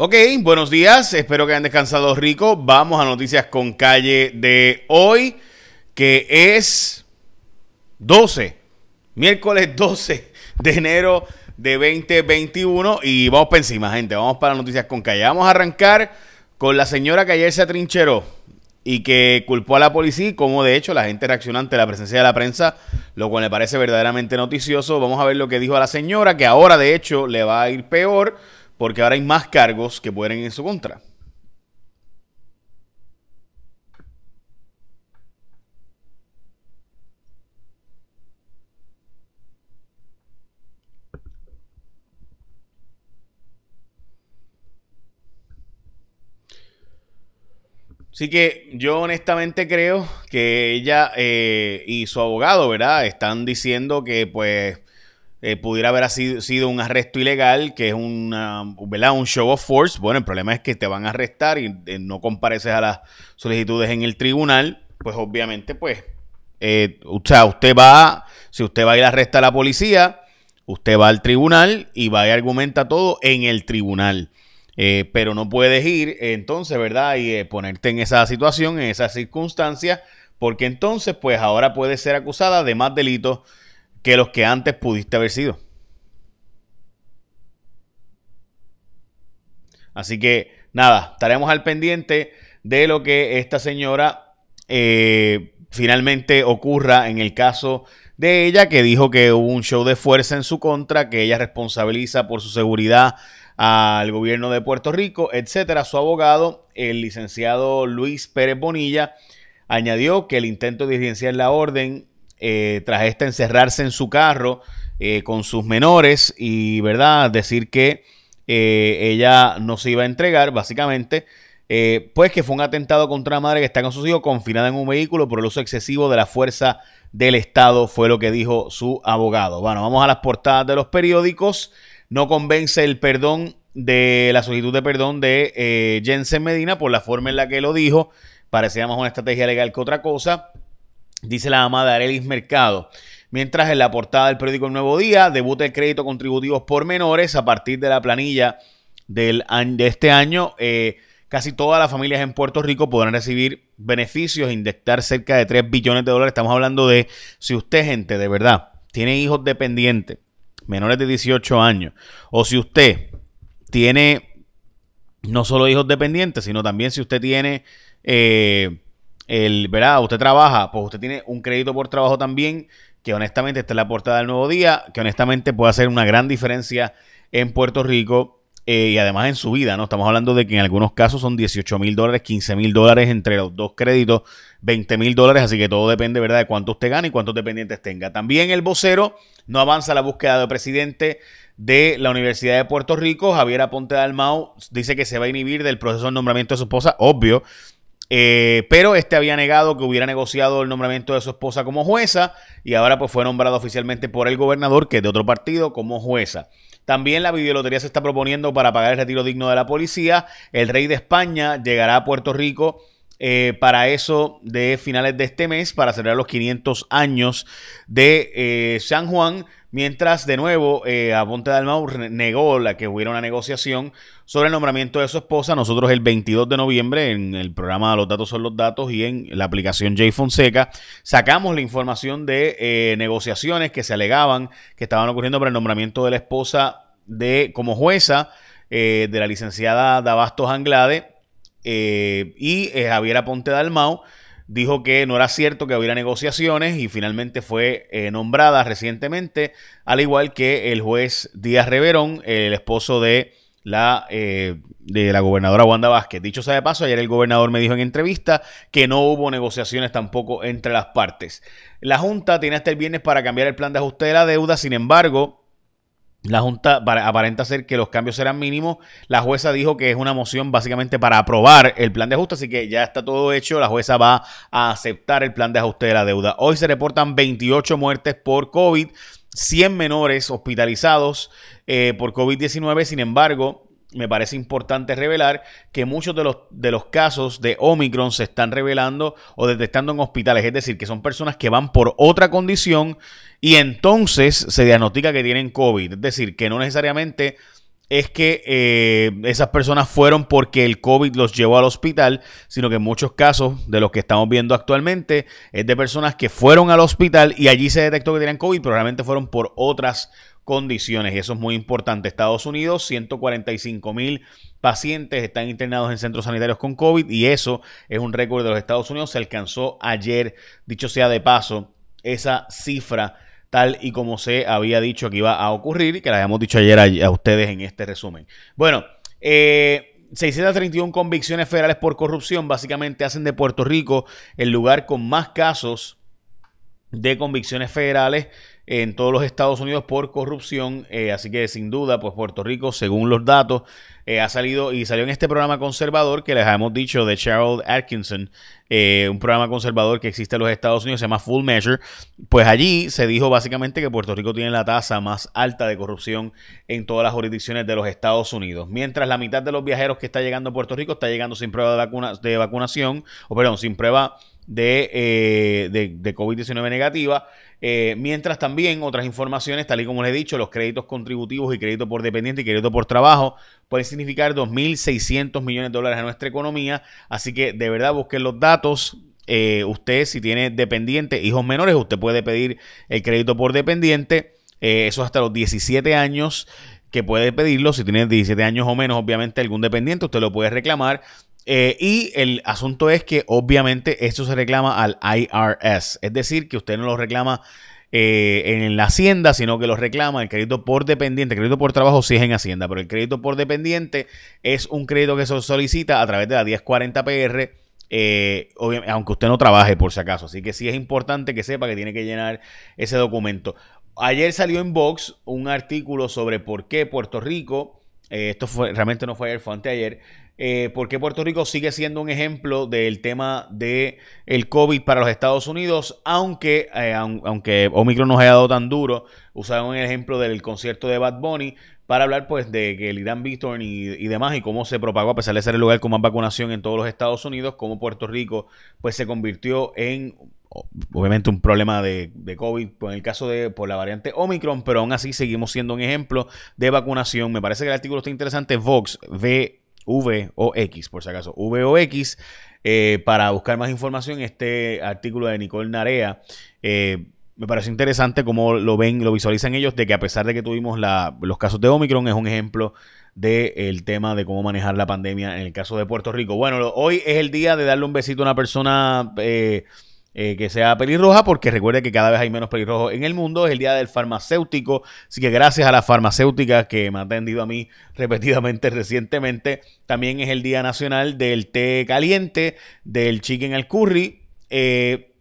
Ok, buenos días, espero que hayan descansado rico. Vamos a noticias con calle de hoy, que es 12, miércoles 12 de enero de 2021 y vamos para encima, gente, vamos para noticias con calle. Vamos a arrancar con la señora que ayer se atrincheró y que culpó a la policía, como de hecho la gente reaccionó ante la presencia de la prensa, lo cual me parece verdaderamente noticioso. Vamos a ver lo que dijo a la señora, que ahora de hecho le va a ir peor porque ahora hay más cargos que pueden en su contra. Así que yo honestamente creo que ella eh, y su abogado, ¿verdad? Están diciendo que pues eh, pudiera haber sido, un arresto ilegal, que es una, un show of force. Bueno, el problema es que te van a arrestar y eh, no compareces a las solicitudes en el tribunal, pues obviamente, pues, eh, o sea, usted va, si usted va a ir a arrestar a la policía, usted va al tribunal y va y argumenta todo en el tribunal. pero no puedes ir entonces, ¿verdad? Y ponerte en esa situación, en esa circunstancia, porque entonces, pues ahora puedes ser acusada de más delitos que los que antes pudiste haber sido. Así que nada, estaremos al pendiente de lo que esta señora eh, finalmente ocurra en el caso de ella, que dijo que hubo un show de fuerza en su contra, que ella responsabiliza por su seguridad al gobierno de Puerto Rico, etcétera. Su abogado, el licenciado Luis Pérez Bonilla, añadió que el intento de diligenciar la orden eh, tras esta encerrarse en su carro eh, con sus menores y, ¿verdad?, decir que eh, ella no se iba a entregar, básicamente, pues que fue un atentado contra la madre que está con sus hijos confinada en un vehículo por el uso excesivo de la fuerza del Estado, fue lo que dijo su abogado. Bueno, vamos a las portadas de los periódicos. No convence el perdón de la solicitud de perdón de Jensen Medina por la forma en la que lo dijo. Parecía más una estrategia legal que otra cosa. Dice la amada Arelis Mercado. Mientras en la portada del periódico El Nuevo Día debuta el crédito contributivos por menores a partir de la planilla del, de este año. Eh, casi todas las familias en Puerto Rico podrán recibir beneficios, inyectar cerca de 3 billones de dólares. Estamos hablando de si usted, gente, de verdad, tiene hijos dependientes, menores de 18 años, o si usted tiene no solo hijos dependientes, sino también si usted tiene... Eh, el, ¿verdad? Usted trabaja, pues usted tiene un crédito por trabajo también, que honestamente está en la portada del nuevo día, que honestamente puede hacer una gran diferencia en Puerto Rico eh, y además en su vida, ¿no? Estamos hablando de que en algunos casos son 18 mil dólares, 15 mil dólares entre los dos créditos, 20 mil dólares, así que todo depende, ¿verdad?, de cuánto usted gane y cuántos dependientes tenga. También el vocero no avanza la búsqueda de presidente de la Universidad de Puerto Rico, Javier Aponte Dalmau, dice que se va a inhibir del proceso de nombramiento de su esposa, obvio, eh, pero este había negado que hubiera negociado el nombramiento de su esposa como jueza y ahora pues fue nombrado oficialmente por el gobernador, que es de otro partido, como jueza. También la videolotería se está proponiendo para pagar el retiro digno de la policía. El rey de España llegará a Puerto Rico eh, para eso de finales de este mes, para celebrar los 500 años de eh, San Juan, mientras de nuevo eh, Aponte Dalmau negó la que hubiera una negociación sobre el nombramiento de su esposa. Nosotros el 22 de noviembre en el programa Los Datos son los Datos y en la aplicación J Fonseca sacamos la información de eh, negociaciones que se alegaban que estaban ocurriendo para el nombramiento de la esposa de como jueza de la licenciada Dabastos Anglade eh, y eh, Javier Aponte Dalmau dijo que no era cierto que hubiera negociaciones y finalmente fue eh, nombrada recientemente, al igual que el juez Díaz Reverón, el esposo de la, de la gobernadora Wanda Vázquez. Dicho sea de paso, ayer el gobernador me dijo en entrevista que no hubo negociaciones tampoco entre las partes. La Junta tiene hasta el viernes para cambiar el plan de ajuste de la deuda, sin embargo, la Junta aparenta ser que los cambios serán mínimos. La jueza dijo que es una moción básicamente para aprobar el plan de ajuste, así que ya está todo hecho. La jueza va a aceptar el plan de ajuste de la deuda. Hoy se reportan 28 muertes por COVID, 100 menores hospitalizados eh, por COVID-19. Sin embargo, me parece importante revelar que muchos de los, de los casos de Omicron se están revelando o detectando en hospitales, es decir, que son personas que van por otra condición y entonces se diagnostica que tienen COVID, es decir, que no necesariamente es que eh, esas personas fueron porque el COVID los llevó al hospital, sino que en muchos casos de los que estamos viendo actualmente es de personas que fueron al hospital y allí se detectó que tenían COVID, pero realmente fueron por otras condiciones y eso es muy importante. Estados Unidos, 145 mil pacientes están internados en centros sanitarios con COVID y eso es un récord de los Estados Unidos. Se alcanzó ayer, dicho sea de paso, esa cifra tal y como se había dicho que iba a ocurrir y que la habíamos dicho ayer a, ustedes en este resumen. Bueno, eh, 631 convicciones federales por corrupción básicamente hacen de Puerto Rico el lugar con más casos de convicciones federales en todos los Estados Unidos por corrupción. Eh, así que sin duda, pues Puerto Rico, según los datos, eh, ha salido y salió en este programa conservador que les hemos dicho de Cheryl Atkinson, eh, un programa conservador que existe en los Estados Unidos, se llama Full Measure. Pues allí se dijo básicamente que Puerto Rico tiene la tasa más alta de corrupción en todas las jurisdicciones de los Estados Unidos. Mientras la mitad de los viajeros que está llegando a Puerto Rico está llegando sin prueba de, vacuna, de vacunación, o perdón, sin prueba de, de, de COVID-19 negativa. Eh, mientras también otras informaciones, tal y como les he dicho, los créditos contributivos y crédito por dependiente y crédito por trabajo pueden significar 2.600 millones de dólares a nuestra economía. Así que de verdad busquen los datos. Eh, usted, si tiene dependiente, hijos menores, usted puede pedir el crédito por dependiente. Eh, eso hasta los 17 años que puede pedirlo. Si tiene 17 años o menos, obviamente algún dependiente, usted lo puede reclamar. Eh, y el asunto es que obviamente esto se reclama al IRS, es decir, que usted no lo reclama eh, en la Hacienda, sino que lo reclama el crédito por dependiente. El crédito por trabajo sí es en Hacienda, pero el crédito por dependiente es un crédito que se solicita a través de la 1040 PR. Eh, aunque usted no trabaje por si acaso, así que sí es importante que sepa que tiene que llenar ese documento. Ayer salió en Vox un artículo sobre por qué Puerto Rico, esto fue realmente no fue ayer, fue anteayer, eh, porque Puerto Rico sigue siendo un ejemplo del tema del el COVID para los Estados Unidos, aunque, eh, aunque Omicron nos haya dado tan duro, usaron el ejemplo del concierto de Bad Bunny para hablar pues de que el Irán Víctor y, demás y cómo se propagó a pesar de ser el lugar con más vacunación en todos los Estados Unidos, cómo Puerto Rico pues se convirtió en obviamente un problema de, COVID en el caso de por la variante Omicron, pero aún así seguimos siendo un ejemplo de vacunación. Me parece que el artículo está interesante, Vox, V V o X, por si acaso, V o X. Eh, para buscar más información, este artículo de Nicole Narea. Eh, me parece interesante cómo lo ven, lo visualizan ellos, de que a pesar de que tuvimos los casos de Omicron, es un ejemplo del tema de cómo manejar la pandemia en el caso de Puerto Rico. Bueno, hoy es el día de darle un besito a una persona eh, eh, que sea pelirroja, porque recuerde que cada vez hay menos pelirrojos en el mundo. Es el día del farmacéutico, así que gracias a las farmacéuticas que me han atendido a mí repetidamente recientemente. También es el día nacional del té caliente, del chicken al curry. Eh,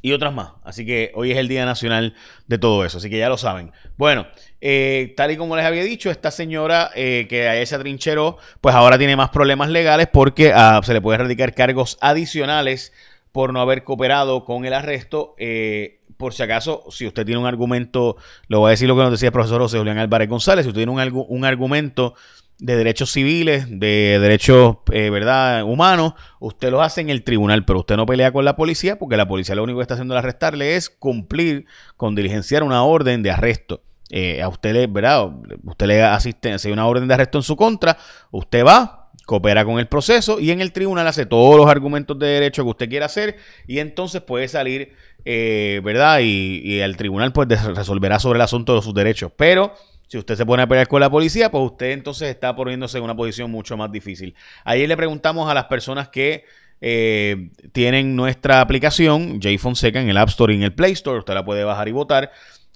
y otras más. Así que hoy es el Día Nacional de todo eso. Así que ya lo saben. Bueno, eh, tal y como les había dicho, esta señora que a ella trincheró, pues ahora tiene más problemas legales porque ah, se le puede erradicar cargos adicionales por no haber cooperado con el arresto. Eh, por si acaso, si usted tiene un argumento, lo voy a decir lo que nos decía el profesor José Julián Álvarez González, si usted tiene un, un argumento de derechos civiles, de derechos, eh, ¿verdad?, humanos, usted lo hace en el tribunal, pero usted no pelea con la policía porque la policía lo único que está haciendo al arrestarle es cumplir con diligenciar una orden de arresto. Eh, a usted le, ¿verdad? Usted le asiste, si hay una orden de arresto en su contra, usted va, coopera con el proceso y en el tribunal hace todos los argumentos de derecho que usted quiera hacer y entonces puede salir, eh, ¿verdad? Y, el tribunal pues resolverá sobre el asunto de sus derechos. Pero si usted se pone a pelear con la policía, pues usted entonces está poniéndose en una posición mucho más difícil. Ayer le preguntamos a las personas que eh, tienen nuestra aplicación, J Fonseca, en el App Store y en el Play Store, usted la puede bajar y votar.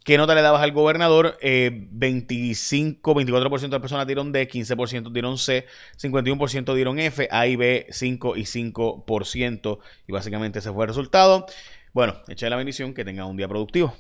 ¿Qué nota le dabas al gobernador? 25, eh, 24% de personas dieron D, 15% dieron C, 51% dieron F, A y B 5 y 5%. Y básicamente ese fue el resultado. Bueno, echa la bendición, que tenga un día productivo.